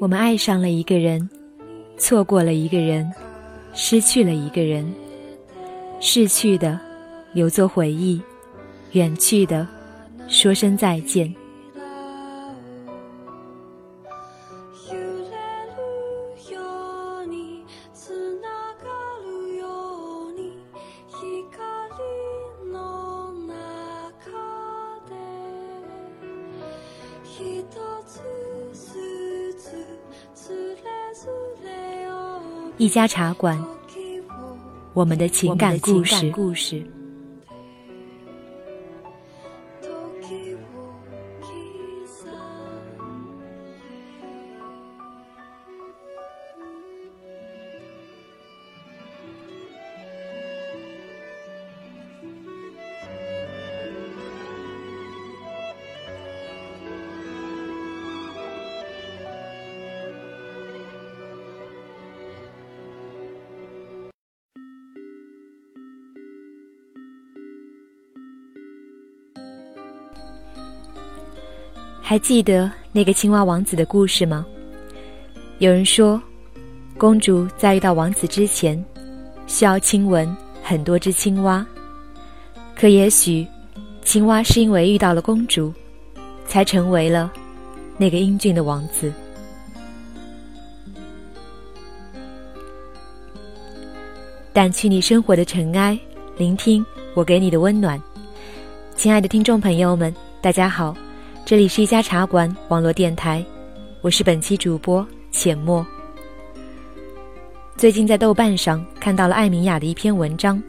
我们爱上了一个人，错过了一个人，失去了一个人。逝去的留作回忆，远去的说声再见。一家茶馆，我们的情感故事。还记得那个青蛙王子的故事吗？有人说，公主在遇到王子之前，需要亲吻很多只青蛙。可也许，青蛙是因为遇到了公主，才成为了那个英俊的王子。掸去你生活的尘埃，聆听我给你的温暖。亲爱的听众朋友们，大家好。这里是一家茶馆网络电台，我是本期主播浅墨。最近在豆瓣上看到了艾米雅的一篇文章，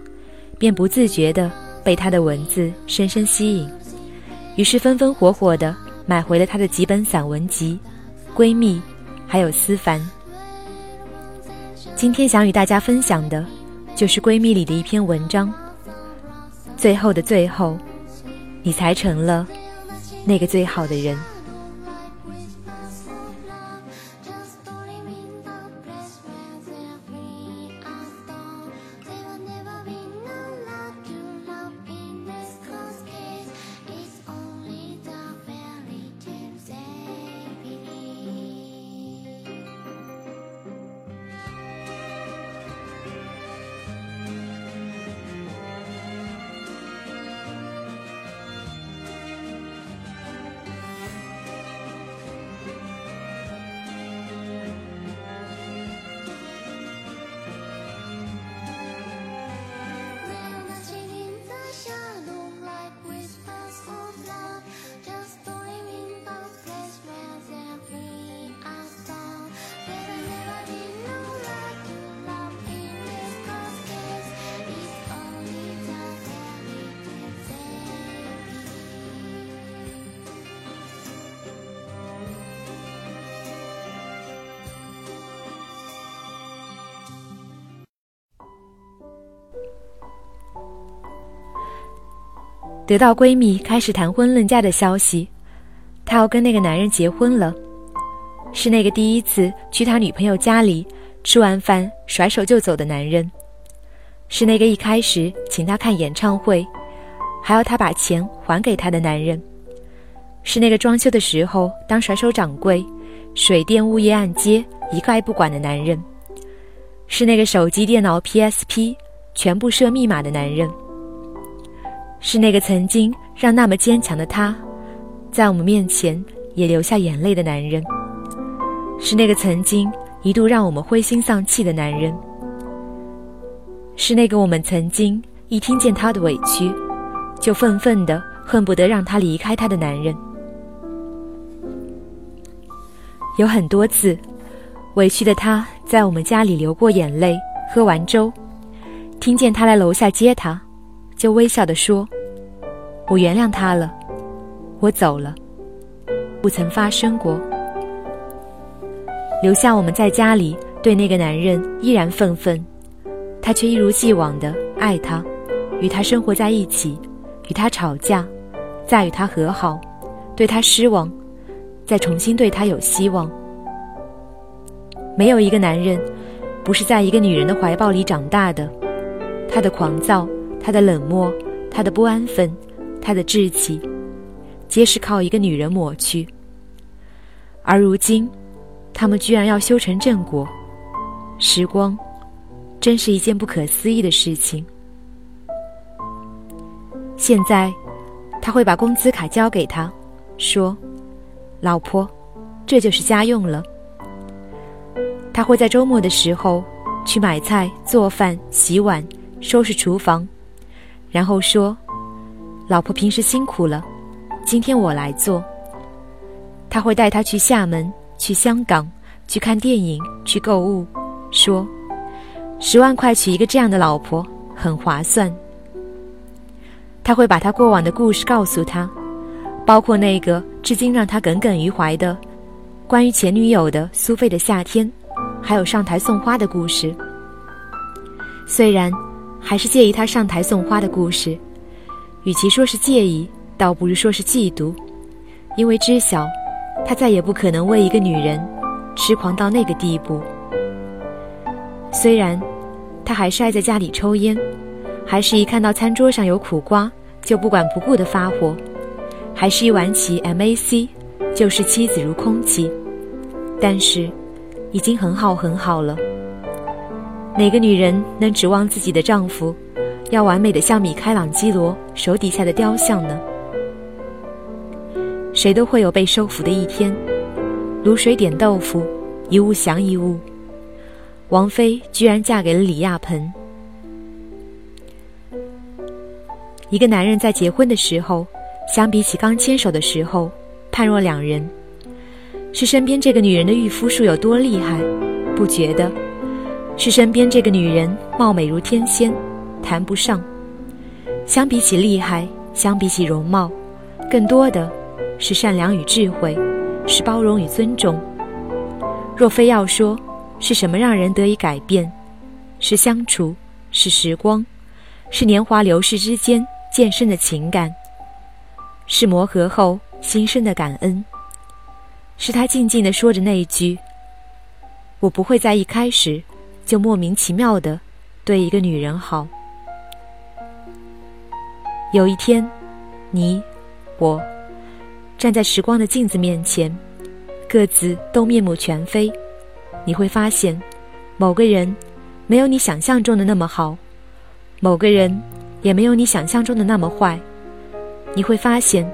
便不自觉的被她的文字深深吸引，于是风风火火的买回了她的几本散文集《闺蜜》，还有《思凡》。今天想与大家分享的，就是《闺蜜》里的一篇文章。最后的最后，你才成了。那个最好的人。得到闺蜜开始谈婚论嫁的消息，她要跟那个男人结婚了，是那个第一次去他女朋友家里吃完饭甩手就走的男人，是那个一开始请她看演唱会，还要她把钱还给他的男人，是那个装修的时候当甩手掌柜，水电物业按揭一概不管的男人，是那个手机电脑 PSP 全部设密码的男人。是那个曾经让那么坚强的他，在我们面前也流下眼泪的男人。是那个曾经一度让我们灰心丧气的男人。是那个我们曾经一听见他的委屈，就愤愤的恨不得让他离开他的男人。有很多次，委屈的他在我们家里流过眼泪，喝完粥，听见他来楼下接他。就微笑的说：“我原谅他了，我走了，不曾发生过，留下我们在家里对那个男人依然愤愤，他却一如既往的爱他，与他生活在一起，与他吵架，再与他和好，对他失望，再重新对他有希望。没有一个男人不是在一个女人的怀抱里长大的，他的狂躁。”他的冷漠，他的不安分，他的志气，皆是靠一个女人抹去。而如今，他们居然要修成正果，时光，真是一件不可思议的事情。现在，他会把工资卡交给他，说：“老婆，这就是家用了。”他会在周末的时候去买菜、做饭、洗碗、收拾厨房，然后说：“老婆平时辛苦了，今天我来做。”他会带她去厦门、去香港、去看电影、去购物，说：“十万块娶一个这样的老婆很划算。”他会把他过往的故事告诉他，包括那个至今让他耿耿于怀的关于前女友的苏菲的夏天。还有上台送花的故事，虽然还是介意他上台送花的故事，与其说是介意，倒不如说是嫉妒，因为知晓他再也不可能为一个女人痴狂到那个地步。虽然他还是爱在家里抽烟，还是一看到餐桌上有苦瓜就不管不顾的发火，还是一玩起 MAC 就视妻子如空气，但是。已经很好很好了。哪个女人能指望自己的丈夫要完美的像米开朗基罗手底下的雕像呢？谁都会有被收服的一天。卤水点豆腐，一物降一物。王妃居然嫁给了李亚鹏。一个男人在结婚的时候，相比起刚牵手的时候，判若两人。是身边这个女人的御夫术有多厉害，不觉得；是身边这个女人貌美如天仙，谈不上。相比起厉害，相比起容貌，更多的是善良与智慧，是包容与尊重。若非要说是什么让人得以改变，是相处，是时光，是年华流逝之间渐深的情感，是磨合后心生的感恩。是他静静的说着那一句：“我不会在一开始就莫名其妙的对一个女人好。”有一天，你我站在时光的镜子面前，各自都面目全非。你会发现，某个人没有你想象中的那么好，某个人也没有你想象中的那么坏。你会发现，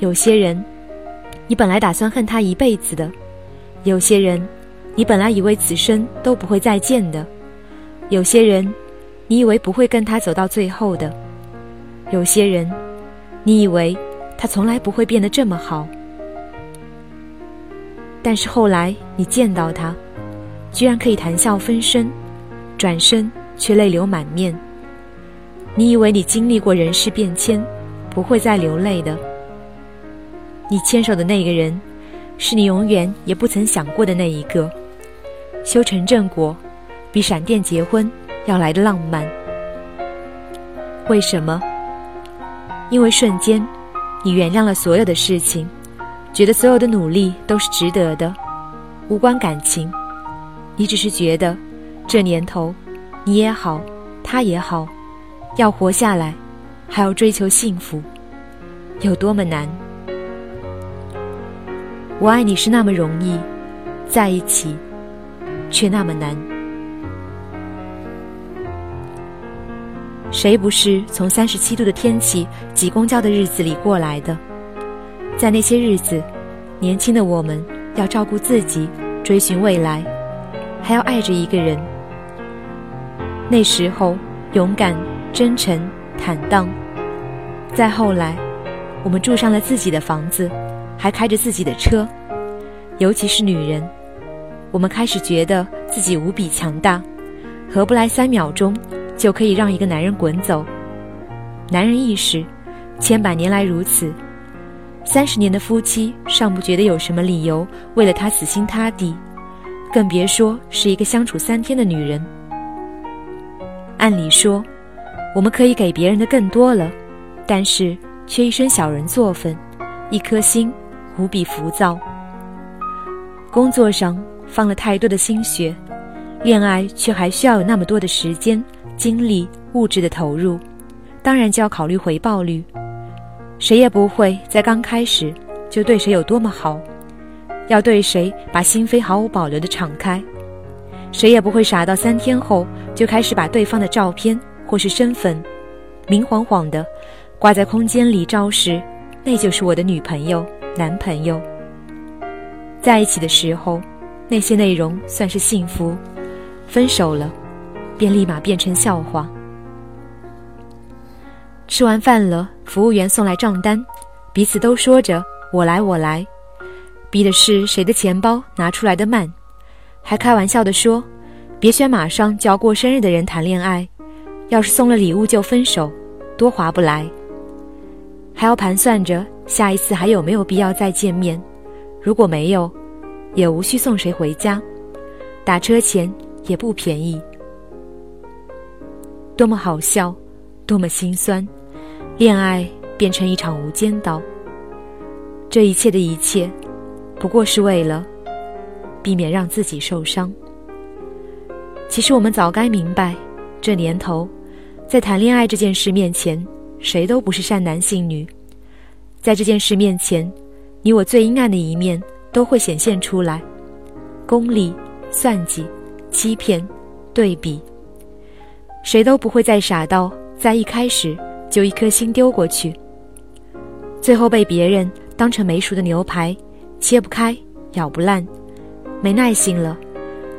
有些人。你本来打算恨他一辈子的，有些人，你本来以为此生都不会再见的，有些人，你以为不会跟他走到最后的，有些人，你以为他从来不会变得这么好，但是后来你见到他，居然可以谈笑风生，转身却泪流满面。你以为你经历过人事变迁，不会再流泪的。你牵手的那个人，是你永远也不曾想过的那一个。修成正果，比闪电结婚要来的浪漫。为什么？因为瞬间，你原谅了所有的事情，觉得所有的努力都是值得的，无关感情。你只是觉得，这年头，你也好，他也好，要活下来，还要追求幸福，有多么难。我爱你是那么容易，在一起却那么难。谁不是从三十七度的天气挤公交的日子里过来的？在那些日子，年轻的我们要照顾自己，追寻未来，还要爱着一个人。那时候勇敢、真诚、坦荡。再后来，我们住上了自己的房子。还开着自己的车，尤其是女人，我们开始觉得自己无比强大，合不来三秒钟就可以让一个男人滚走。男人意识，千百年来如此，三十年的夫妻尚不觉得有什么理由为了他死心塌地，更别说是一个相处三天的女人。按理说，我们可以给别人的更多了，但是却一身小人作风，一颗心。无比浮躁，工作上放了太多的心血，恋爱却还需要有那么多的时间、精力、物质的投入，当然就要考虑回报率。谁也不会在刚开始就对谁有多么好，要对谁把心扉毫无保留的敞开。谁也不会傻到三天后就开始把对方的照片或是身份，明晃晃的挂在空间里，昭示那就是我的女朋友、男朋友。在一起的时候，那些内容算是幸福；分手了，便立马变成笑话。吃完饭了，服务员送来账单，彼此都说着“我来，我来”，逼的是谁的钱包拿出来的慢，还开玩笑的说：“别选马上就要过生日的人谈恋爱，要是送了礼物就分手，多划不来。”还要盘算着下一次还有没有必要再见面，如果没有，也无需送谁回家，打车钱也不便宜。多么好笑，多么心酸。恋爱变成一场无间道，这一切的一切，不过是为了避免让自己受伤。其实我们早该明白，这年头，在谈恋爱这件事面前，谁都不是善男信女。在这件事面前，你我最阴暗的一面都会显现出来：功利、算计、欺骗、对比。谁都不会再傻到在一开始。就一颗心丢过去，最后被别人当成没熟的牛排，切不开，咬不烂，没耐心了，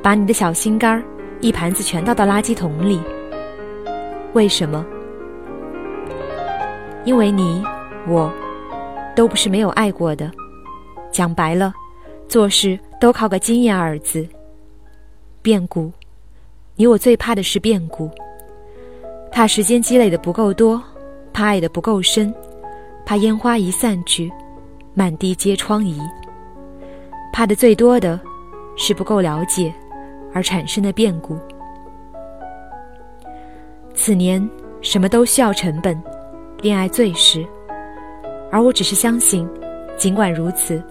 把你的小心肝儿一盘子全倒到垃圾桶里。为什么？因为你我都不是没有爱过的，讲白了，做事都靠个经验二字。变故，你我最怕的是变故，怕时间积累的不够多。怕爱的不够深，怕烟花一散去，满地皆疮痍。怕的最多的是不够了解而产生的变故。此年什么都需要成本，恋爱最是。而我只是相信，尽管如此，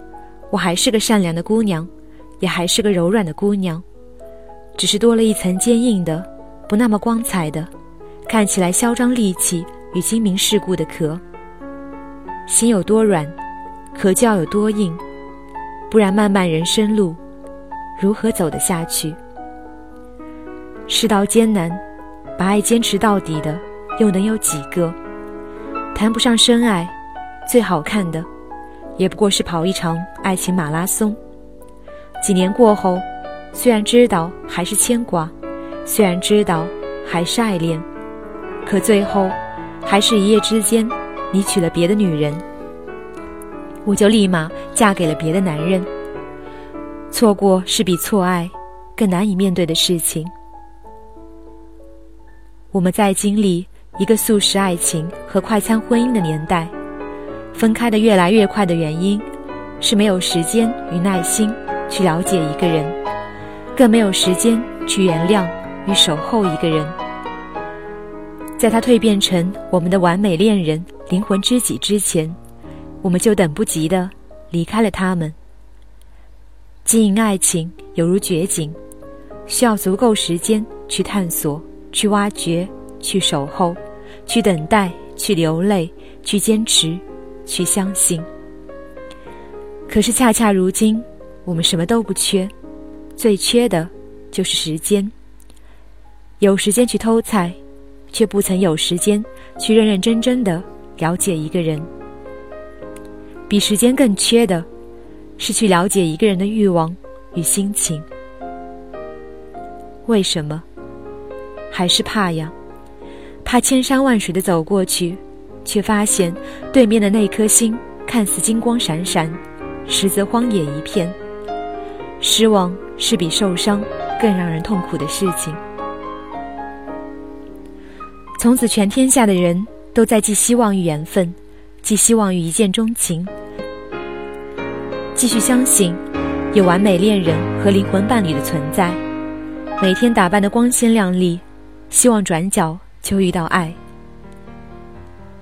我还是个善良的姑娘，也还是个柔软的姑娘，只是多了一层坚硬的、不那么光彩的，看起来嚣张戾气。与精明世故的壳，心有多软，壳就要有多硬，不然漫漫人生路，如何走得下去？世道艰难，把爱坚持到底的，又能有几个？谈不上深爱，最好看的，也不过是跑一场爱情马拉松。几年过后，虽然知道还是牵挂，虽然知道还是爱恋，可最后。还是一夜之间，你娶了别的女人，我就立马嫁给了别的男人。错过是比错爱更难以面对的事情。我们在经历一个速食爱情和快餐婚姻的年代，分开的越来越快的原因，是没有时间与耐心去了解一个人，更没有时间去原谅与守候一个人。在他蜕变成我们的完美恋人、灵魂知己之前，我们就等不及的离开了他们。经营爱情犹如掘井，需要足够时间去探索、去挖掘、去守候、去等待、去流泪、去坚持、去相信。可是恰恰如今，我们什么都不缺，最缺的就是时间。有时间去偷菜。却不曾有时间去认认真真的了解一个人。比时间更缺的，是去了解一个人的欲望与心情。为什么？还是怕呀？怕千山万水的走过去，却发现对面的那颗星看似金光闪闪，实则荒野一片。失望是比受伤更让人痛苦的事情。从此，全天下的人都在寄希望于缘分，寄希望于一见钟情，继续相信有完美恋人和灵魂伴侣的存在。每天打扮的光鲜亮丽，希望转角就遇到爱。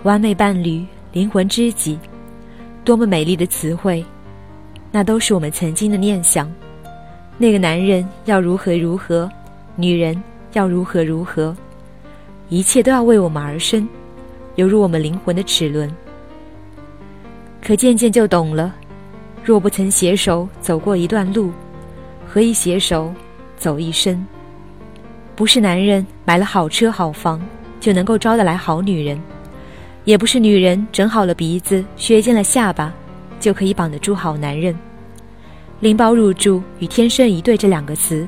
完美伴侣、灵魂知己，多么美丽的词汇！那都是我们曾经的念想。那个男人要如何如何，女人要如何如何。一切都要为我们而生，犹如我们灵魂的齿轮。可渐渐就懂了，若不曾携手走过一段路，何以携手走一生？不是男人买了好车好房就能够招得来好女人，也不是女人整好了鼻子削尖了下巴就可以绑得住好男人。拎包入住与天生一对这两个词，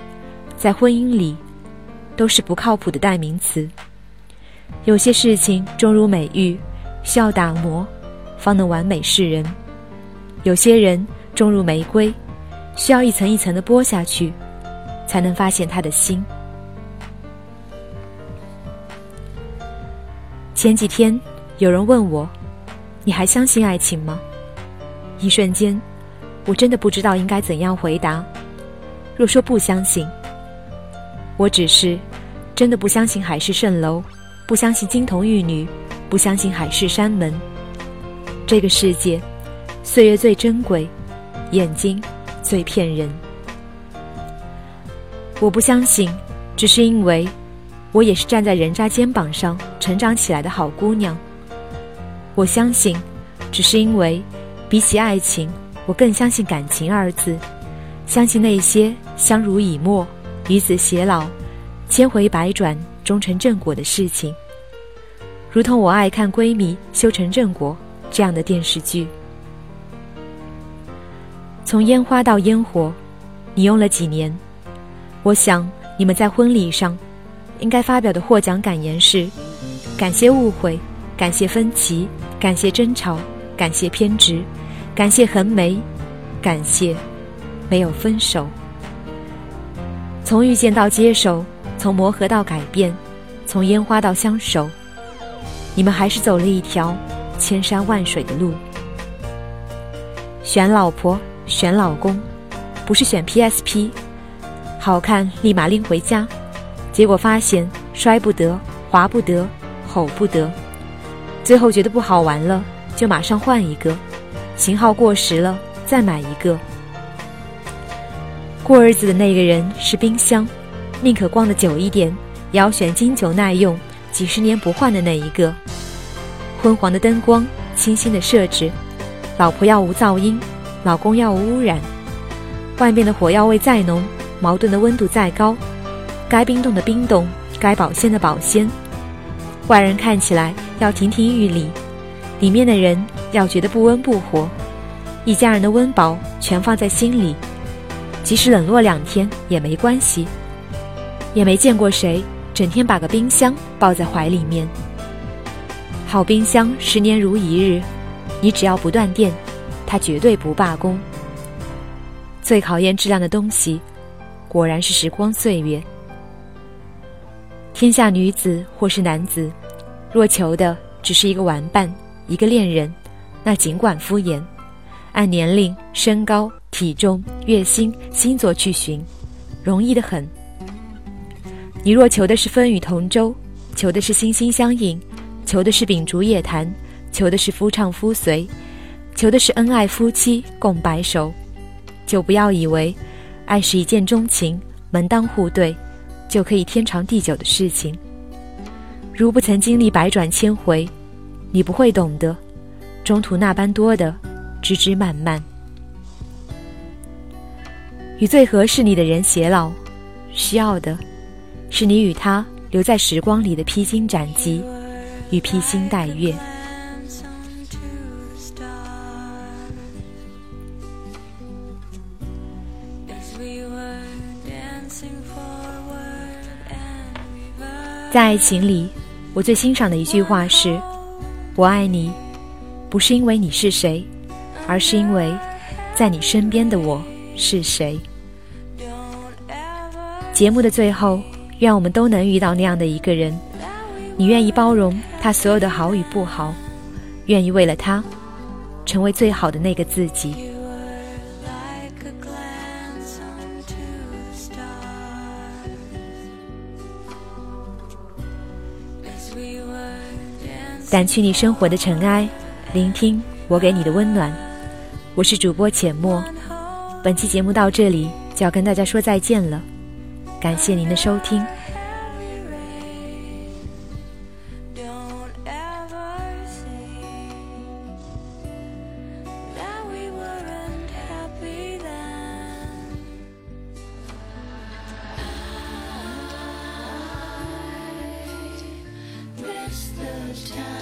在婚姻里都是不靠谱的代名词。有些事情终如美玉，需要打磨方能完美示人；有些人终如玫瑰，需要一层一层的剥下去，才能发现他的心。前几天有人问我：“你还相信爱情吗？”一瞬间。我真的不知道应该怎样回答。若说不相信，我只是真的不相信海市蜃楼，不相信金童玉女，不相信海誓山盟。这个世界，岁月最珍贵，眼睛最骗人。我不相信，只是因为我也是站在人渣肩膀上成长起来的好姑娘。我相信，只是因为比起爱情。我更相信感情二字，相信那些相濡以沫、与子偕老、千回百转终成正果的事情。如同我爱看闺蜜修成正果这样的电视剧。从烟花到烟火，你用了几年？我想你们在婚礼上应该发表的获奖感言是：感谢误会，感谢分歧，感谢争吵，感谢偏执。感谢横眉，感谢没有分手。从遇见到接受，从磨合到改变，从烟花到相守，你们还是走了一条千山万水的路。选老婆，选老公，不是选 PSP，好看立马拎回家，结果发现摔不得，滑不得，吼不得，最后觉得不好玩了，就马上换一个。型号过时了，再买一个。过日子的那个人是冰箱，宁可逛的久一点，也要选经久耐用、几十年不换的那一个。昏黄的灯光，清新的设置，老婆要无噪音，老公要无污染。外面的火药味再浓，矛盾的温度再高，该冰冻的冰冻，该保鲜的保鲜。外人看起来要亭亭玉立，里面的人。要觉得不温不火，一家人的温饱全放在心里，即使冷落两天也没关系。也没见过谁整天把个冰箱抱在怀里面。好冰箱十年如一日，你只要不断电，它绝对不罢工。最考验质量的东西，果然是时光岁月。天下女子或是男子，若求的只是一个玩伴，一个恋人。那尽管敷衍，按年龄、身高、体重、月薪、星座去寻，容易的很。你若求的是风雨同舟，求的是心心相印，求的是秉烛夜谈，求的是夫唱妇随，求的是恩爱夫妻共白首，就不要以为爱是一见钟情、门当户对就可以天长地久的事情。如不曾经历百转千回，你不会懂得。中途那般多的枝枝蔓蔓，与最合适你的人偕老，需要的是你与他留在时光里的披荆斩棘与披星戴月。在爱情里，我最欣赏的一句话是：“我爱你。”不是因为你是谁，而是因为，在你身边的我是谁。节目的最后，愿我们都能遇到那样的一个人，你愿意包容他所有的好与不好，愿意为了他，成为最好的那个自己。掸去你生活的尘埃，聆听我给你的温暖。我是主播浅墨，本期节目到这里就要跟大家说再见了，感谢您的收听。the time